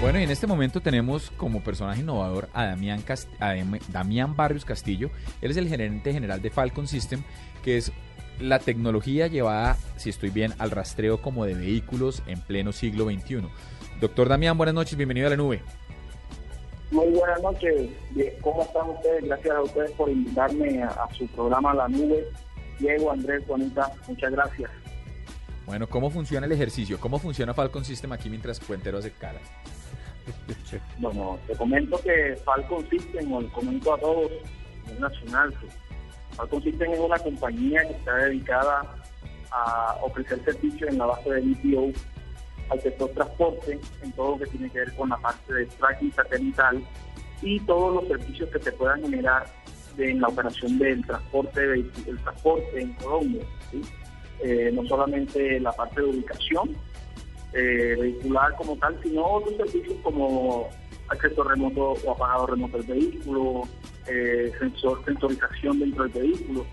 Bueno, y en este momento tenemos como personaje innovador a Damián, Cast a Damián Barrios Castillo. Él es el gerente general de Falcon System, que es la tecnología llevada, si estoy bien, al rastreo como de vehículos en pleno siglo XXI. Doctor Damián, buenas noches, bienvenido a la nube. Muy buenas noches, ¿cómo están ustedes? Gracias a ustedes por invitarme a, su programa La Nube. Diego, Andrés, Juanita, muchas gracias. Bueno, ¿cómo funciona el ejercicio? ¿Cómo funciona Falcon System aquí mientras Puentero hace cara? Bueno, te comento que Falcon System, o comento a todos, es nacional. Falcon System es una compañía que está dedicada a ofrecer servicios en la base de BPO al sector transporte, en todo lo que tiene que ver con la parte de tracking satelital y todos los servicios que se puedan generar en la operación del transporte, del transporte en Colombia. Eh, no solamente la parte de ubicación eh, vehicular como tal, sino otros servicios como acceso remoto o apagado remoto del vehículo, eh, sensor, sensorización dentro del vehículo.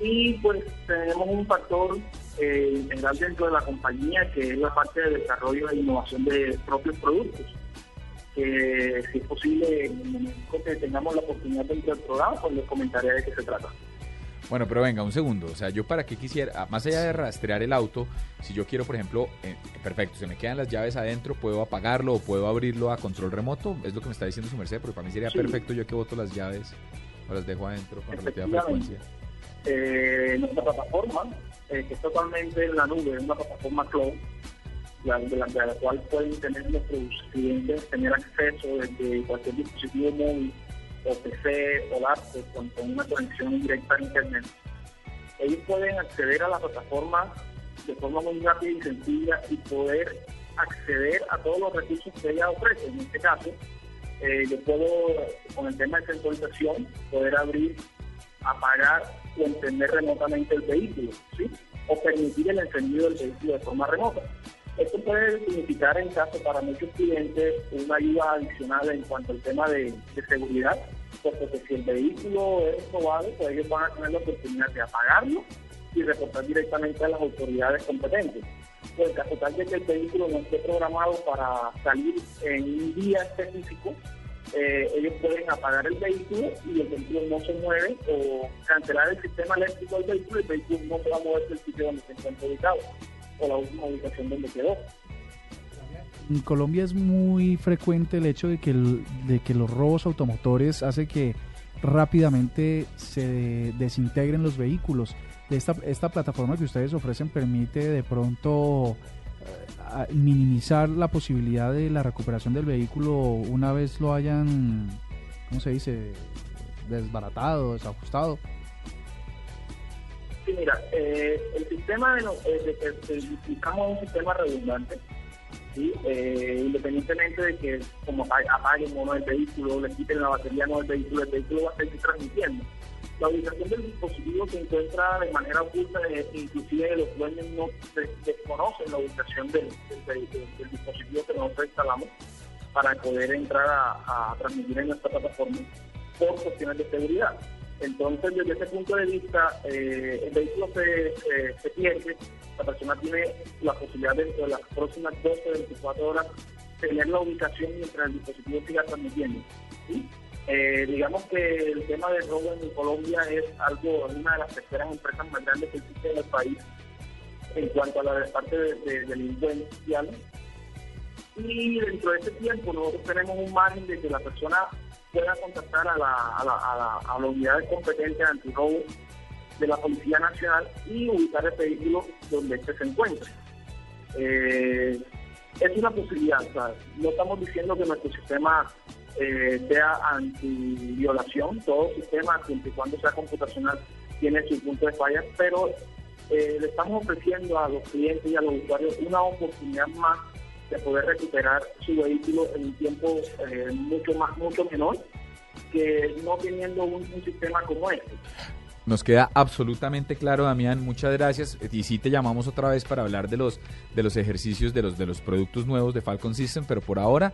Y pues tenemos un factor integral dentro de la compañía que es la parte de desarrollo e innovación de propios productos. Que si es posible, en el momento que tengamos la oportunidad dentro del programa, pues les comentaré de qué se trata. Bueno, pero venga, un segundo. O sea, yo para qué quisiera, ah, más allá de rastrear el auto, si yo quiero, por ejemplo, eh, perfecto, se me quedan las llaves adentro, puedo apagarlo o puedo abrirlo a control remoto, es lo que me está diciendo su merced, porque para mí sería perfecto yo que boto las llaves o las dejo adentro con relativa frecuencia. Eh, nuestra plataforma, eh, que es totalmente en la nube, es una plataforma cloud, la, de, la, de la cual pueden tener nuestros clientes, tener acceso desde cualquier dispositivo móvil o PC o laptop con, una conexión directa a Internet, ellos pueden acceder a la plataforma de forma muy rápida y sencilla y poder acceder a todos los recursos que ella ofrece. En este caso, eh, yo puedo, con el tema de centralización, poder abrir, apagar o encender remotamente el vehículo, ¿sí? o permitir el encendido del vehículo de forma remota. Esto puede significar en caso para muchos clientes una ayuda adicional en cuanto al tema de, seguridad, porque si el vehículo es probado, pues ellos van a tener la oportunidad de apagarlo y reportar directamente a las autoridades competentes. Pues en caso tal de que el vehículo no esté programado para salir en un día específico, eh, ellos pueden apagar el vehículo y el vehículo no se mueve o cancelar el sistema eléctrico del vehículo y el vehículo no se va a mover del sitio donde se encuentra ubicado la última ubicación donde quedó. En Colombia es muy frecuente el hecho de que, de que los robos automotores hace que rápidamente se desintegren los vehículos. Esta, esta plataforma que ustedes ofrecen permite de pronto eh, minimizar la posibilidad de la recuperación del vehículo una vez lo hayan, ¿cómo se dice?, desbaratado, desajustado. Sí, mira, eh, el sistema de, eh, que un sistema redundante, ¿sí? Eh, independientemente de que como apaguen o no el vehículo, le quiten la batería no del vehículo, el vehículo va a seguir transmitiendo. La ubicación del dispositivo se encuentra de manera oculta, inclusive los dueños no desconocen la ubicación del, dispositivo que nosotros instalamos para poder entrar a, a transmitir en nuestra plataforma por cuestiones de seguridad. Entonces, desde ese punto de vista, eh, el vehículo se, pierde, la persona tiene la posibilidad dentro de las próximas 12 o 24 horas tener la ubicación mientras el dispositivo siga transmitiendo. Eh, digamos que el tema de robo en Colombia es algo, una de las terceras empresas más grandes que existe en el país en cuanto a la parte de, de delincuencial. Y dentro de ese tiempo nosotros tenemos un margen de que la persona pueda contactar a la, a la, a la, a la unidad de competencia antirrobo de la Policía Nacional y ubicar el vehículo donde este se encuentre. Eh, es una posibilidad, no estamos diciendo que nuestro sistema eh, sea anti-violación, todo sistema, siempre y cuando sea computacional, tiene su punto de falla, pero eh, le estamos ofreciendo a los clientes y a los usuarios una oportunidad más de poder recuperar su vehículo en un tiempo eh, mucho más mucho menor que no teniendo un, un sistema como este. Nos queda absolutamente claro, Damián. Muchas gracias. Y sí te llamamos otra vez para hablar de los de los ejercicios de los de los productos nuevos de Falcon System, pero por ahora